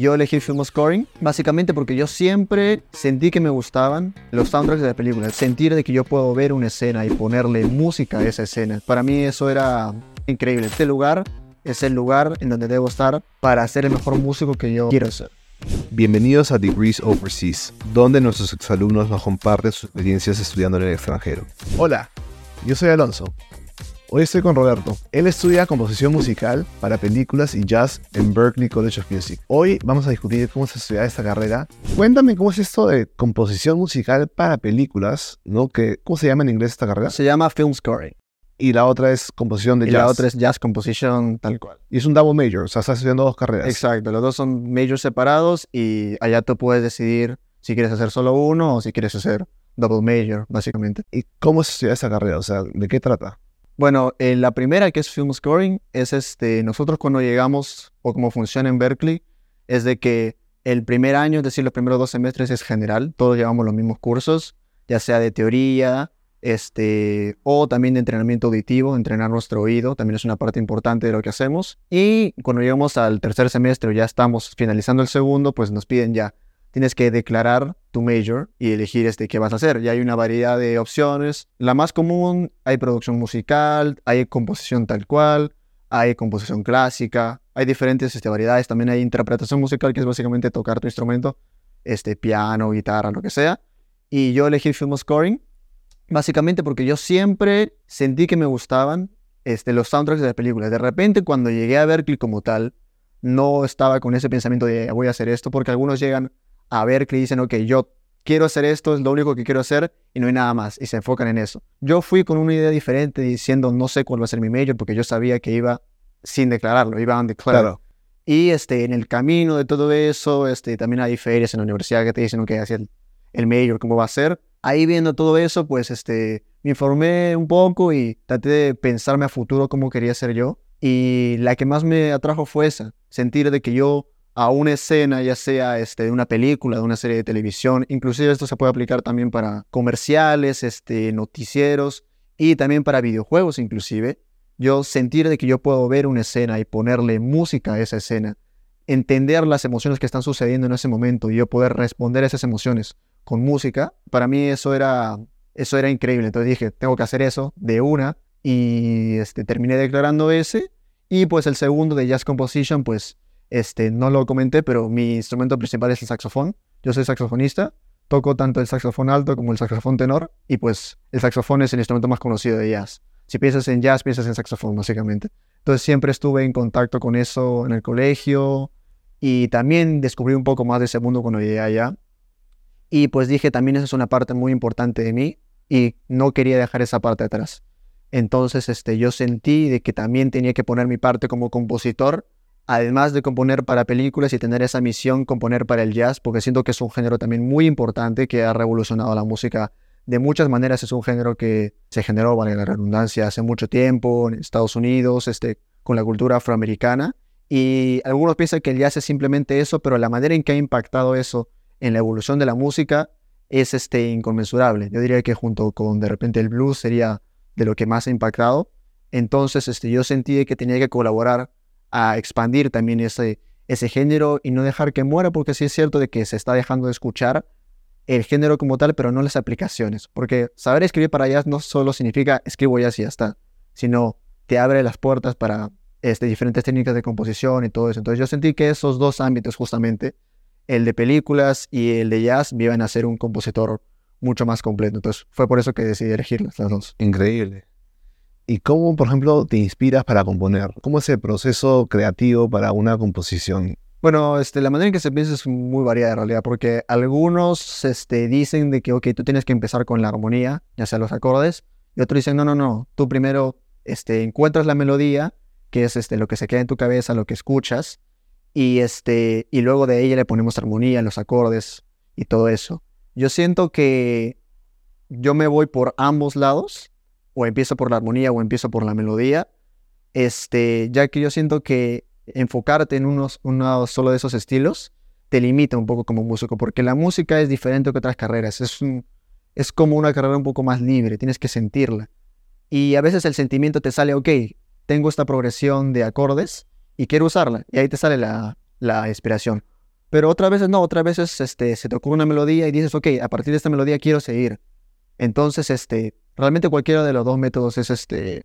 Yo elegí Film Scoring básicamente porque yo siempre sentí que me gustaban los soundtracks de la película. Sentir de que yo puedo ver una escena y ponerle música a esa escena. Para mí eso era increíble. Este lugar es el lugar en donde debo estar para ser el mejor músico que yo quiero ser. Bienvenidos a Degrees Overseas, donde nuestros exalumnos nos comparten sus experiencias estudiando en el extranjero. Hola, yo soy Alonso. Hoy estoy con Roberto. Él estudia composición musical para películas y jazz en Berklee College of Music. Hoy vamos a discutir cómo se estudia esta carrera. Cuéntame cómo es esto de composición musical para películas, ¿no? Que, ¿Cómo se llama en inglés esta carrera? Se llama Film Scoring. Y la otra es composición de y jazz. la otra es Jazz Composition tal cual. Y es un double major, o sea, estás estudiando dos carreras. Exacto, los dos son majors separados y allá tú puedes decidir si quieres hacer solo uno o si quieres hacer double major, básicamente. ¿Y cómo se estudia esta carrera? O sea, ¿de qué trata? Bueno, eh, la primera que es Film Scoring es este, nosotros cuando llegamos o cómo funciona en Berkeley, es de que el primer año, es decir, los primeros dos semestres es general, todos llevamos los mismos cursos, ya sea de teoría, este, o también de entrenamiento auditivo, entrenar nuestro oído, también es una parte importante de lo que hacemos. Y cuando llegamos al tercer semestre, ya estamos finalizando el segundo, pues nos piden ya, tienes que declarar tu major y elegir este qué vas a hacer. Ya hay una variedad de opciones. La más común, hay producción musical, hay composición tal cual, hay composición clásica, hay diferentes este, variedades. También hay interpretación musical, que es básicamente tocar tu instrumento, este, piano, guitarra, lo que sea. Y yo elegí Film Scoring, básicamente porque yo siempre sentí que me gustaban este, los soundtracks de la película. De repente, cuando llegué a Berkeley como tal, no estaba con ese pensamiento de voy a hacer esto, porque algunos llegan a Berkeley y dicen, ok, yo quiero hacer esto, es lo único que quiero hacer y no hay nada más, y se enfocan en eso. Yo fui con una idea diferente diciendo, no sé cuál va a ser mi major, porque yo sabía que iba sin declararlo, iba undeclared. Claro. Y este, en el camino de todo eso, este, también hay ferias en la universidad que te dicen, ok, hacia el, el major, cómo va a ser. Ahí viendo todo eso, pues este, me informé un poco y traté de pensarme a futuro cómo quería ser yo. Y la que más me atrajo fue esa, sentir de que yo a una escena, ya sea este, de una película, de una serie de televisión, inclusive esto se puede aplicar también para comerciales, este, noticieros y también para videojuegos inclusive, yo sentir de que yo puedo ver una escena y ponerle música a esa escena, entender las emociones que están sucediendo en ese momento y yo poder responder a esas emociones con música, para mí eso era, eso era increíble. Entonces dije, tengo que hacer eso de una y este, terminé declarando ese. Y pues el segundo de Jazz Composition, pues este, no lo comenté, pero mi instrumento principal es el saxofón. Yo soy saxofonista, toco tanto el saxofón alto como el saxofón tenor y pues el saxofón es el instrumento más conocido de jazz. Si piensas en jazz, piensas en saxofón, básicamente. Entonces siempre estuve en contacto con eso en el colegio y también descubrí un poco más de ese mundo cuando llegué allá. Y pues dije, también esa es una parte muy importante de mí y no quería dejar esa parte atrás. Entonces este, yo sentí de que también tenía que poner mi parte como compositor, además de componer para películas y tener esa misión, componer para el jazz, porque siento que es un género también muy importante que ha revolucionado la música de muchas maneras. Es un género que se generó, vale la redundancia, hace mucho tiempo en Estados Unidos, este, con la cultura afroamericana. Y algunos piensan que el jazz es simplemente eso, pero la manera en que ha impactado eso en la evolución de la música es este, inconmensurable. Yo diría que junto con de repente el blues sería de lo que más ha impactado. Entonces este, yo sentí que tenía que colaborar a expandir también ese, ese género y no dejar que muera, porque sí es cierto de que se está dejando de escuchar el género como tal, pero no las aplicaciones. Porque saber escribir para jazz no solo significa escribo jazz y ya está, sino te abre las puertas para este, diferentes técnicas de composición y todo eso. Entonces yo sentí que esos dos ámbitos justamente, el de películas y el de jazz, me iban a ser un compositor mucho más completo. Entonces fue por eso que decidí elegirlas las dos. Increíble. ¿Y cómo, por ejemplo, te inspiras para componer? ¿Cómo es el proceso creativo para una composición? Bueno, este, la manera en que se piensa es muy variada en realidad, porque algunos este, dicen de que, ok, tú tienes que empezar con la armonía, ya sea los acordes, y otros dicen, no, no, no, tú primero este, encuentras la melodía, que es este, lo que se queda en tu cabeza, lo que escuchas, y, este, y luego de ella le ponemos armonía, los acordes y todo eso. Yo siento que yo me voy por ambos lados, o empiezo por la armonía o empiezo por la melodía, este, ya que yo siento que enfocarte en unos, uno solo de esos estilos te limita un poco como músico, porque la música es diferente que otras carreras, es, un, es como una carrera un poco más libre, tienes que sentirla. Y a veces el sentimiento te sale, ok, tengo esta progresión de acordes y quiero usarla, y ahí te sale la, la inspiración. Pero otras veces no, otras veces este, se te ocurre una melodía y dices, ok, a partir de esta melodía quiero seguir. Entonces, este, realmente cualquiera de los dos métodos es, este,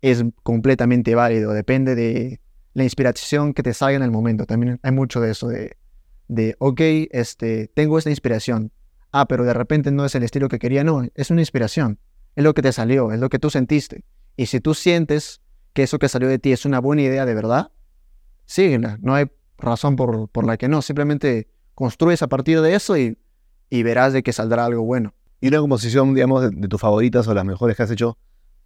es completamente válido, depende de la inspiración que te salga en el momento. También hay mucho de eso, de, de ok, este, tengo esta inspiración. Ah, pero de repente no es el estilo que quería, no, es una inspiración. Es lo que te salió, es lo que tú sentiste. Y si tú sientes que eso que salió de ti es una buena idea de verdad, síguela. No hay razón por, por la que no. Simplemente construyes a partir de eso y, y verás de que saldrá algo bueno. Y una composición, digamos, de, de, tus favoritas o las mejores que has hecho,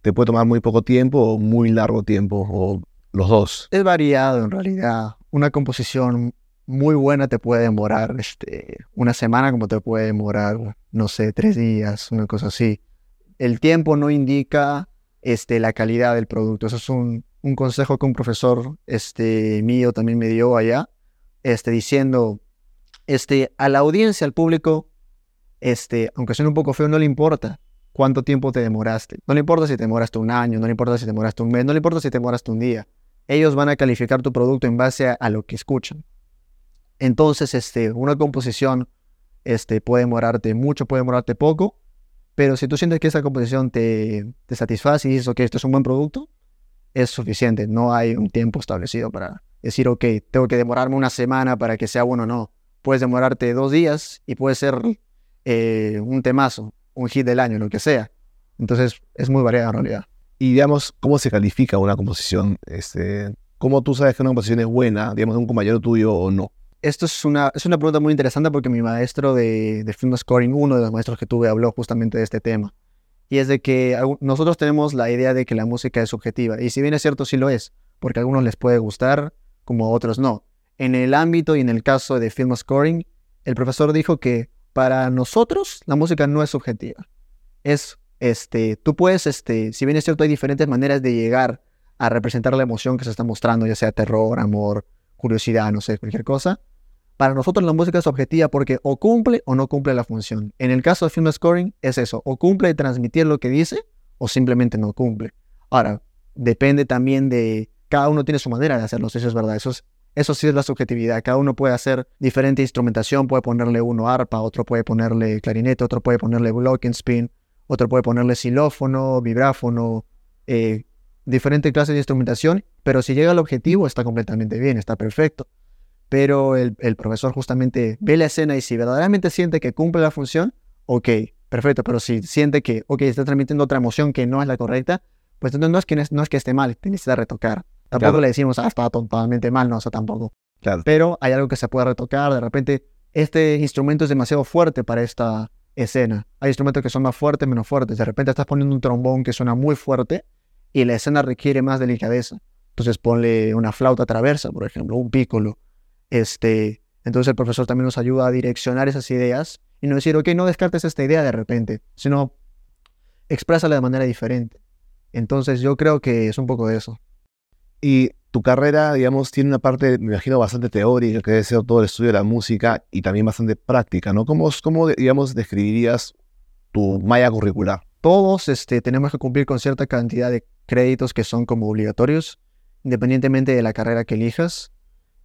te puede tomar muy poco tiempo o muy largo tiempo, o los dos. Es variado en realidad. Una composición muy buena te puede demorar este, una semana, como te puede demorar, no sé, tres días, una cosa así. El tiempo no indica este, la calidad del producto. Eso es un, consejo que un profesor este, mío también me dio allá, este, diciendo, este, a la audiencia, al público, este, aunque suene un poco feo, no le importa cuánto tiempo te demoraste. No le importa si te demoraste un año, no le importa si te demoraste un mes, no le importa si te demoraste un día. Ellos van a calificar tu producto en base a, lo que escuchan. Entonces, este, una composición este, puede demorarte mucho, puede demorarte poco, pero si tú sientes que esa composición te, te satisface y dices, ok, esto es un buen producto, es suficiente. No hay un tiempo establecido para decir, ok, tengo que demorarme una semana para que sea bueno o no. Puedes demorarte dos días y puede ser eh, un temazo, un hit del año, lo que sea. Entonces es muy variada en realidad. Y digamos, ¿cómo se califica una composición? Este, ¿Cómo tú sabes que una composición es buena, digamos, de un compañero tuyo o no? Esto es una, es una pregunta muy interesante porque mi maestro de, de film scoring, uno de los maestros que tuve, habló justamente de este tema. Y es de que nosotros tenemos la idea de que la música es subjetiva. Y si bien es cierto, sí lo es, porque a algunos les puede gustar, como a otros no. En el ámbito y en el caso de film scoring, el profesor dijo que para nosotros la música no es subjetiva. Es, este, tú puedes, este, si bien es cierto, hay diferentes maneras de llegar a representar la emoción que se está mostrando, ya sea terror, amor, curiosidad, no sé, cualquier cosa. Para nosotros la música es objetiva porque o cumple o no cumple la función. En el caso de film scoring es eso, o cumple transmitir lo que dice o simplemente no cumple. Ahora, depende también de, cada uno tiene su manera de hacerlo, eso es verdad, eso, es, eso sí es la subjetividad, cada uno puede hacer diferente instrumentación, puede ponerle uno arpa, otro puede ponerle clarinete, otro puede ponerle spin, otro puede ponerle xilófono, vibráfono, eh, diferente clase de instrumentación, pero si llega al objetivo está completamente bien, está perfecto pero el, profesor justamente ve la escena y si verdaderamente siente que cumple la función, ok, perfecto, pero si siente que, ok, está transmitiendo otra emoción que no es la correcta, pues no, no, es, que, no es que esté mal, te necesita retocar. Tampoco claro. le decimos, ah, está totalmente mal, no, eso tampoco. Claro. Pero hay algo que se puede retocar, de repente, este instrumento es demasiado fuerte para esta escena. Hay instrumentos que son más fuertes, menos fuertes. De repente estás poniendo un trombón que suena muy fuerte y la escena requiere más delicadeza. Entonces ponle una flauta traversa, por ejemplo, un pícolo este, entonces el profesor también nos ayuda a direccionar esas ideas y no decir, ok, no descartes esta idea de repente, sino exprésala de manera diferente. Entonces yo creo que es un poco de eso. Y tu carrera, digamos, tiene una parte, me imagino, bastante teórica, que debe ser todo el estudio de la música y también bastante práctica, ¿no? ¿Cómo, cómo digamos, describirías tu malla curricular? Todos este, tenemos que cumplir con cierta cantidad de créditos que son como obligatorios, independientemente de la carrera que elijas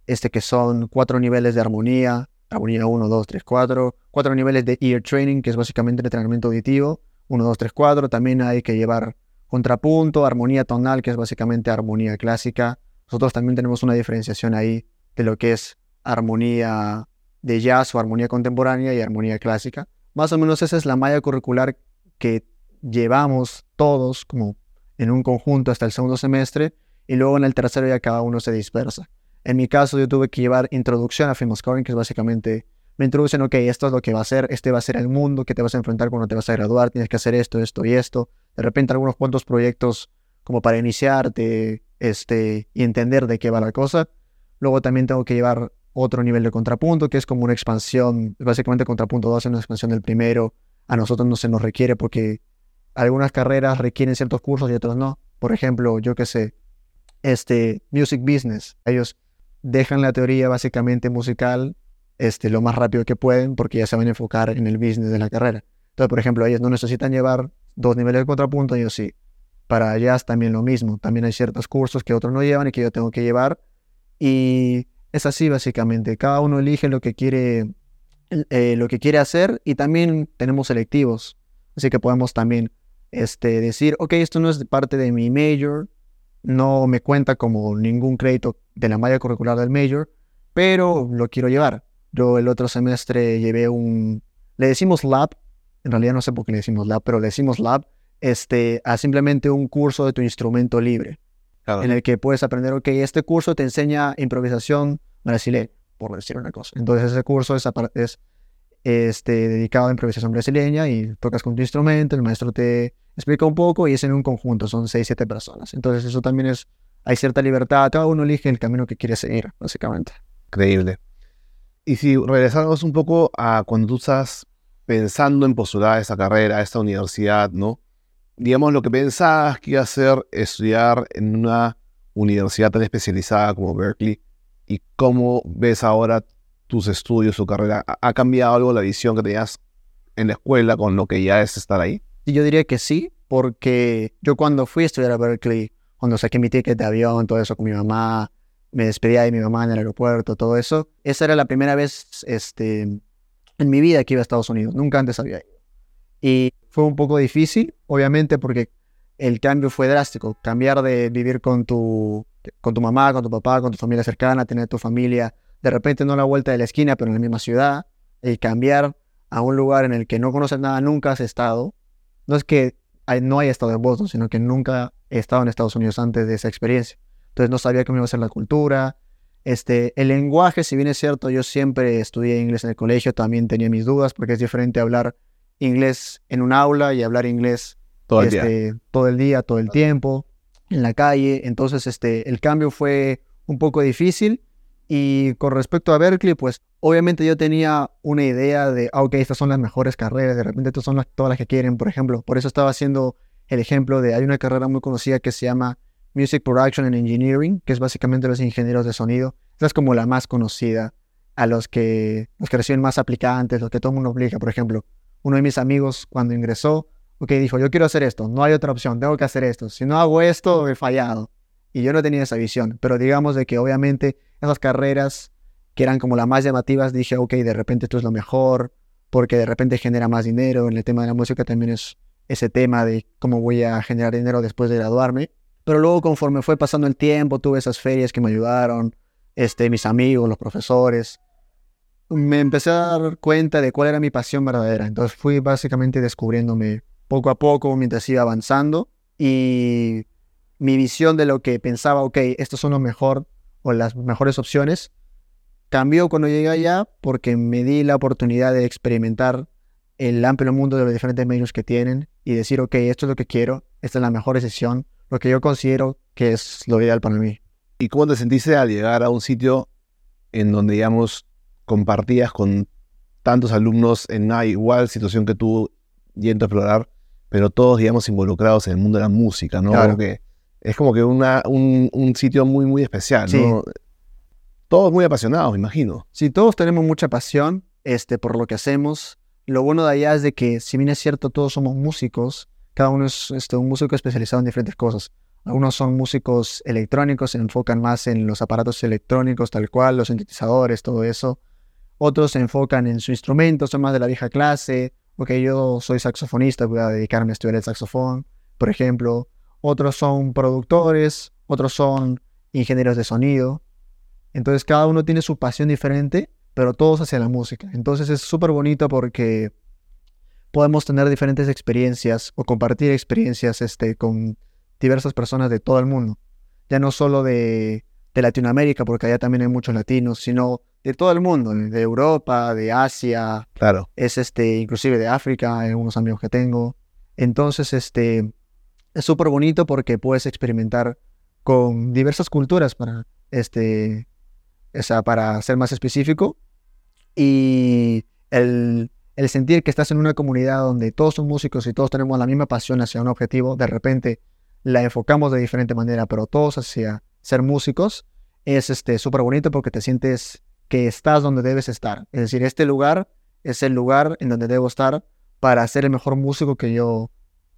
este que son cuatro niveles de armonía, armonía 1, 2, 3, 4, cuatro niveles de ear training, que es básicamente entrenamiento auditivo, 1, 2, 3, 4, también hay que llevar contrapunto, armonía tonal, que es básicamente armonía clásica. Nosotros también tenemos una diferenciación ahí de lo que es armonía de jazz o armonía contemporánea y armonía clásica. Más o menos esa es la malla curricular que llevamos todos como en un conjunto hasta el segundo semestre y luego en el tercero ya cada uno se dispersa. En mi caso, yo tuve que llevar introducción a film scoring, que es básicamente me introducen, ok, esto es lo que va a ser, este va a ser el mundo que te vas a enfrentar cuando te vas a graduar, tienes que hacer esto, esto y esto. De repente algunos cuantos proyectos como para iniciarte este, y entender de qué va la cosa. Luego también tengo que llevar otro nivel de contrapunto, que es como una expansión, básicamente contrapunto 2 es una expansión del primero. A nosotros no se nos requiere porque algunas carreras requieren ciertos cursos y otros no. Por ejemplo, yo qué sé, este, music business. Ellos dejan la teoría básicamente musical este, lo más rápido que pueden porque ya se van a enfocar en el business de la carrera. Entonces, por ejemplo, ellos no necesitan llevar dos niveles de contrapunto, yo sí. Para jazz también lo mismo. También hay ciertos cursos que otros no llevan y que yo tengo que llevar. Y es así básicamente. Cada uno elige lo que quiere, eh, lo que quiere hacer y también tenemos selectivos. Así que podemos también este, decir, ok, esto no es parte de mi major, no me cuenta como ningún crédito de la malla curricular del major, pero lo quiero llevar. Yo el otro semestre llevé un, le decimos lab, en realidad no sé por qué le decimos lab, pero le decimos lab, este, a simplemente un curso de tu instrumento libre, en el que puedes aprender, ok, este curso te enseña improvisación brasileña, por decir una cosa. Entonces ese curso es, es este, dedicado a improvisación brasileña y tocas con tu instrumento, el maestro te explica un poco y es en un conjunto, son seis, siete personas. Entonces eso también es, hay cierta libertad, cada uno elige el camino que quiere seguir, básicamente. Increíble. Y si regresamos un poco a cuando tú estás pensando en postular esa carrera, esta universidad, ¿no? Digamos, lo que pensabas que iba a ser estudiar en una universidad tan especializada como Berkeley, y cómo ves ahora tus estudios, tu carrera? ¿Ha cambiado algo la visión que tenías en la escuela con lo que ya es estar ahí? yo diría que sí, porque yo cuando fui a estudiar a Berkeley, cuando saqué mi ticket de avión, todo eso con mi mamá, me despedía de mi mamá en el aeropuerto, todo eso, esa era la primera vez este, en mi vida que iba a Estados Unidos, nunca antes había ido. Y fue un poco difícil, obviamente, porque el cambio fue drástico, cambiar de vivir con tu, con tu mamá, con tu papá, con tu familia cercana, tener tu familia, de repente no a la vuelta de la esquina, pero en la misma ciudad, y cambiar a un lugar en el que no conoces nada, nunca has estado, no es que no haya estado en Boston, sino que nunca he estado en Estados Unidos antes de esa experiencia. Entonces no sabía cómo iba a ser la cultura. Este, el lenguaje, si bien es cierto, yo siempre estudié inglés en el colegio, también tenía mis dudas porque es diferente hablar inglés en un aula y hablar inglés todo el, día. Este, todo el día, todo el tiempo, en la calle. Entonces este, el cambio fue un poco difícil. Y con respecto a Berkeley, pues obviamente yo tenía una idea de, ah, ok, estas son las mejores carreras, de repente estas son las, todas las que quieren, por ejemplo. Por eso estaba haciendo el ejemplo de, hay una carrera muy conocida que se llama Music Production and Engineering, que es básicamente los ingenieros de sonido. Esta es como la más conocida, a los que, los que reciben más aplicantes, los que todo el mundo aplica. Por ejemplo, uno de mis amigos cuando ingresó, ok, dijo, yo quiero hacer esto, no hay otra opción, tengo que hacer esto. Si no hago esto, he fallado. Y yo no tenía esa visión, pero digamos de que obviamente esas carreras que eran como las más llamativas, dije, ok, de repente esto es lo mejor, porque de repente genera más dinero. En el tema de la música también es ese tema de cómo voy a generar dinero después de graduarme. Pero luego conforme fue pasando el tiempo, tuve esas ferias que me ayudaron, este, mis amigos, los profesores. Me empecé a dar cuenta de cuál era mi pasión verdadera. Entonces fui básicamente descubriéndome poco a poco mientras iba avanzando y mi visión de lo que pensaba, ok, estos son lo mejor o las mejores opciones, Cambió cuando llegué allá porque me di la oportunidad de experimentar el amplio mundo de los diferentes medios que tienen y decir, ok, esto es lo que quiero, esta es la mejor decisión, lo que yo considero que es lo ideal para mí. ¿Y cómo te sentiste al llegar a un sitio en donde, digamos, compartías con tantos alumnos en una igual situación que tú yendo a explorar, pero todos, digamos, involucrados en el mundo de la música, ¿no? Claro. es como que una, un, un, sitio muy, muy especial, ¿no? Todos muy apasionados, me imagino. Sí, todos tenemos mucha pasión este, por lo que hacemos. Lo bueno de allá es de que, si bien es cierto, todos somos músicos, cada uno es este, un músico especializado en diferentes cosas. Algunos son músicos electrónicos, se enfocan más en los aparatos electrónicos, tal cual, los sintetizadores, todo eso. Otros se enfocan en su instrumento, son más de la vieja clase. Ok, yo soy saxofonista, voy a dedicarme a estudiar el saxofón, por ejemplo. Otros son productores, otros son ingenieros de sonido. Entonces cada uno tiene su pasión diferente, pero todos hacia la música. Entonces es súper bonito porque podemos tener diferentes experiencias o compartir experiencias este, con diversas personas de todo el mundo. Ya no solo de, Latinoamérica, porque allá también hay muchos latinos, sino de todo el mundo, de Europa, de Asia. Claro. Es este, inclusive de África, hay unos amigos que tengo. Entonces, este, es súper bonito porque puedes experimentar con diversas culturas para este, o sea, para ser más específico, y el, el, sentir que estás en una comunidad donde todos son músicos y todos tenemos la misma pasión hacia un objetivo, de repente la enfocamos de diferente manera, pero todos hacia ser músicos, es este súper bonito porque te sientes que estás donde debes estar. Es decir, este lugar es el lugar en donde debo estar para ser el mejor músico que yo,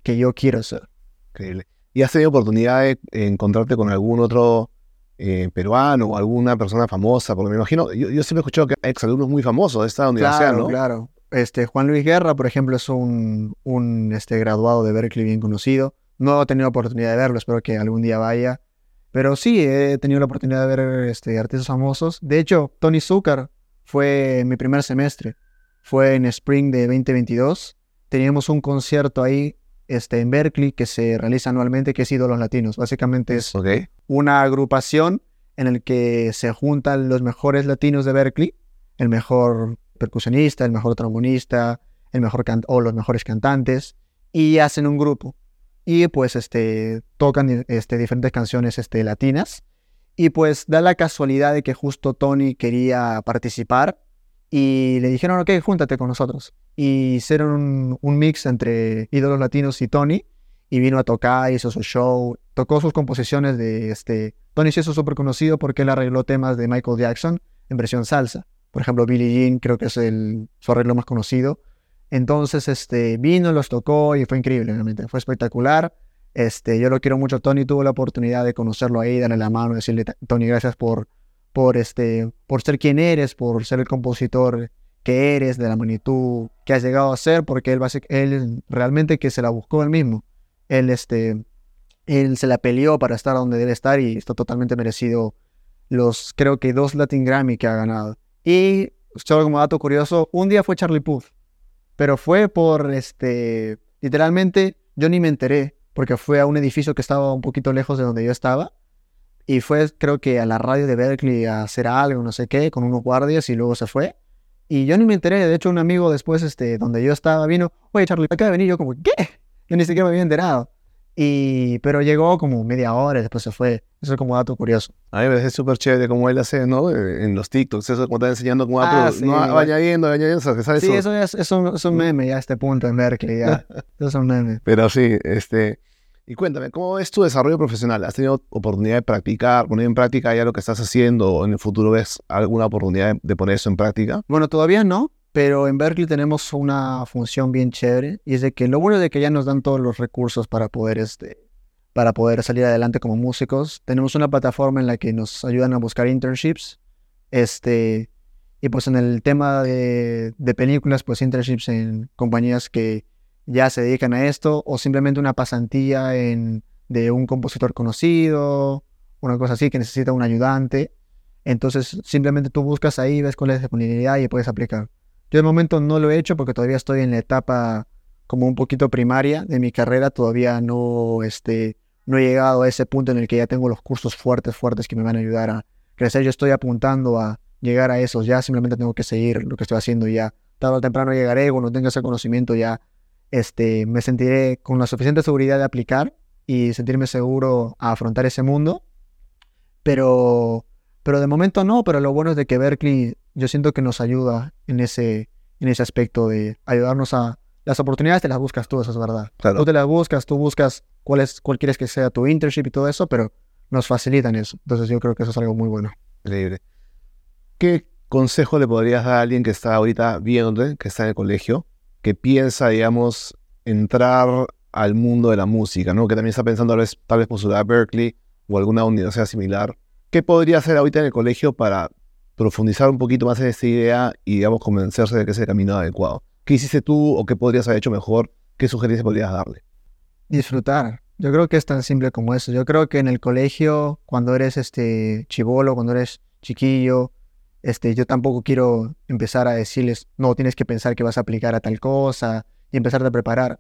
que yo quiero ser. Increíble. ¿Y has tenido oportunidad de encontrarte con algún otro eh, peruano o alguna persona famosa, porque me imagino, yo, yo siempre he escuchado que hay exalumnos muy famosos de esta universidad, Claro, ¿no? claro. Este, Juan Luis Guerra, por ejemplo, es un, un este, graduado de Berkeley bien conocido. No he tenido la oportunidad de verlo, espero que algún día vaya. Pero sí, he tenido la oportunidad de ver este, artistas famosos. De hecho, Tony Zucker fue mi primer semestre. Fue en Spring de 2022. Teníamos un concierto ahí este, en Berkeley que se realiza anualmente, que es Ídolos Latinos. Básicamente es una agrupación en el que se juntan los mejores latinos de Berkeley, el mejor percusionista, el mejor trombonista, el mejor o los mejores cantantes, y hacen un grupo. Y pues este, tocan este, diferentes canciones este, latinas. Y pues da la casualidad de que justo Tony quería participar y le dijeron, ok, júntate con nosotros. Y hicieron un, un mix entre ídolos latinos y Tony y vino a tocar, hizo su show, tocó sus composiciones de este... Tony se hizo súper conocido porque él arregló temas de Michael Jackson en versión salsa. Por ejemplo, Billie Jean creo que es el, su arreglo más conocido. Entonces, este, vino, los tocó y fue increíble, realmente. Fue espectacular. Este, yo lo quiero mucho. Tony tuvo la oportunidad de conocerlo ahí, darle la mano, decirle, Tony, gracias por, por, este, por ser quien eres, por ser el compositor que eres, de la magnitud que has llegado a ser, porque él, él realmente que se la buscó él mismo. Él, este, él se la peleó para estar donde debe estar y está totalmente merecido los, creo que dos Latin Grammy que ha ganado. Y, solo como dato curioso, un día fue Charlie Puth, pero fue por, este, literalmente, yo ni me enteré, porque fue a un edificio que estaba un poquito lejos de donde yo estaba, y fue, creo que a la radio de Berkeley a hacer algo, no sé qué, con unos guardias, y luego se fue. Y yo ni me enteré, de hecho un amigo después, este, donde yo estaba, vino, oye Charlie, acaba de venir, yo como, ¿qué? Yo ni siquiera me había enterado. Y, pero llegó como media hora y después se fue. Eso es como dato curioso. A mí me parece súper chévere como él hace, ¿no? Eh, En los TikToks, eso como está enseñando cómo va, Ah, sí, no, va igual. añadiendo, añadiendo, o sea, que sale Sí, eso. eso es un, es un meme ya a este punto en Berkeley, ya. Eso es un meme. Pero sí, este... Y cuéntame, ¿cómo es tu desarrollo profesional? ¿Has tenido oportunidad de practicar, poner en práctica ya lo que estás haciendo o en el futuro ves alguna oportunidad de, de poner eso en práctica? Bueno, todavía no, pero en Berkeley tenemos una función bien chévere y es de que lo bueno de que ya nos dan todos los recursos para poder, este, para poder salir adelante como músicos. Tenemos una plataforma en la que nos ayudan a buscar internships, este, y pues en el tema de, de películas, pues internships en compañías que ya se dedican a esto o simplemente una pasantía en, de un compositor conocido, una cosa así que necesita un ayudante. Entonces simplemente tú buscas ahí, ves cuál es la disponibilidad y puedes aplicar. Yo de momento no lo he hecho porque todavía estoy en la etapa como un poquito primaria de mi carrera, todavía no, este, no he llegado a ese punto en el que ya tengo los cursos fuertes, fuertes que me van a ayudar a crecer. Yo estoy apuntando a llegar a esos, ya simplemente tengo que seguir lo que estoy haciendo ya. Tarde o temprano llegaré, cuando tenga ese conocimiento ya este, me sentiré con la suficiente seguridad de aplicar y sentirme seguro a afrontar ese mundo. Pero, pero de momento no, pero lo bueno es de que Berkeley yo siento que nos ayuda en ese, en ese aspecto de ayudarnos a... Las oportunidades te las buscas tú, eso es verdad. Claro. Tú te las buscas, tú buscas cuál, es, cuál quieres que sea tu internship y todo eso, pero nos facilitan eso. Entonces yo creo que eso es algo muy bueno. Increíble. ¿Qué consejo le podrías dar a alguien que está ahorita viéndote, que está en el colegio, que piensa, digamos, entrar al mundo de la música, ¿no? Que también está pensando tal vez, tal vez postular a Berkeley o alguna universidad similar. ¿Qué podría hacer ahorita en el colegio para profundizar un poquito más en esta idea y, digamos, convencerse de que es el camino adecuado? ¿Qué hiciste tú o qué podrías haber hecho mejor? ¿Qué sugerencias podrías darle? disfrutar. Yo creo que es tan simple como eso. Yo creo que en el colegio, cuando eres este chivolo, cuando eres chiquillo, este, yo tampoco quiero empezar a decirles, no, tienes que pensar que vas a aplicar a tal cosa y empezarte a preparar.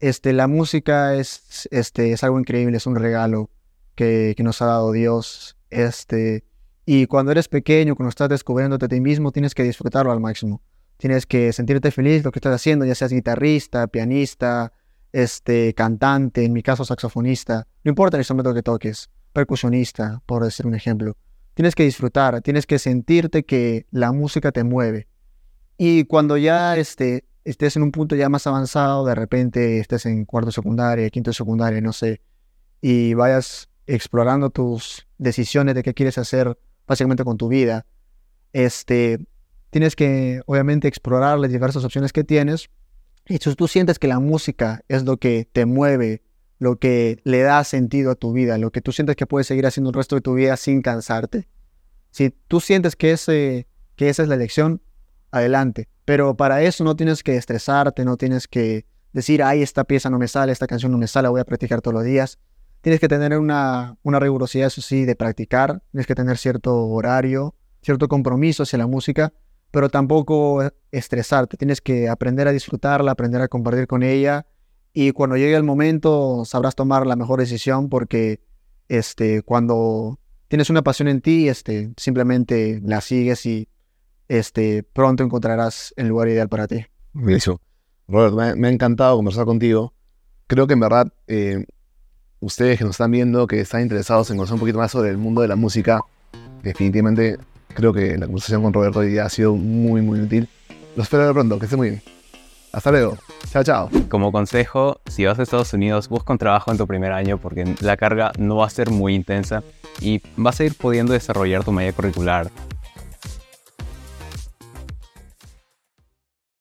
Este, la música es, este, es algo increíble, es un regalo que, que nos ha dado Dios. Este, y cuando eres pequeño, cuando estás descubriéndote a ti mismo, tienes que disfrutarlo al máximo. Tienes que sentirte feliz lo que estás haciendo, ya seas guitarrista, pianista, este, cantante, en mi caso saxofonista, no importa el instrumento que toques, percusionista, por decir un ejemplo. Tienes que disfrutar, tienes que sentirte que la música te mueve. Y cuando ya este, estés en un punto ya más avanzado, de repente estés en cuarto de secundaria, quinto de secundaria, no sé, y vayas explorando tus decisiones de qué quieres hacer básicamente con tu vida, este, tienes que obviamente explorar las diversas opciones que tienes y si tú sientes que la música es lo que te mueve lo que le da sentido a tu vida, lo que tú sientes que puedes seguir haciendo el resto de tu vida sin cansarte. Si tú sientes que, ese, que esa es la elección, adelante. Pero para eso no tienes que estresarte, no tienes que decir, ay, esta pieza no me sale, esta canción no me sale, voy a practicar todos los días. Tienes que tener una, una rigurosidad, eso sí, de practicar. Tienes que tener cierto horario, cierto compromiso hacia la música, pero tampoco estresarte. Tienes que aprender a disfrutarla, aprender a compartir con ella y cuando llegue el momento sabrás tomar la mejor decisión porque este, cuando tienes una pasión en ti, este, simplemente la sigues y este, pronto encontrarás el lugar ideal para ti. Buenísimo. Robert, me, ha encantado conversar contigo. Creo que en verdad, eh, ustedes que nos están viendo, que están interesados en conocer un poquito más sobre el mundo de la música, definitivamente creo que la conversación con Roberto hoy día ha sido muy, muy útil. Lo espero de pronto, que esté muy bien. Hasta luego. Chao, chao. Como consejo, si vas a Estados Unidos, busca un trabajo en tu primer año porque la carga no va a ser muy intensa y vas a ir pudiendo desarrollar tu malla curricular,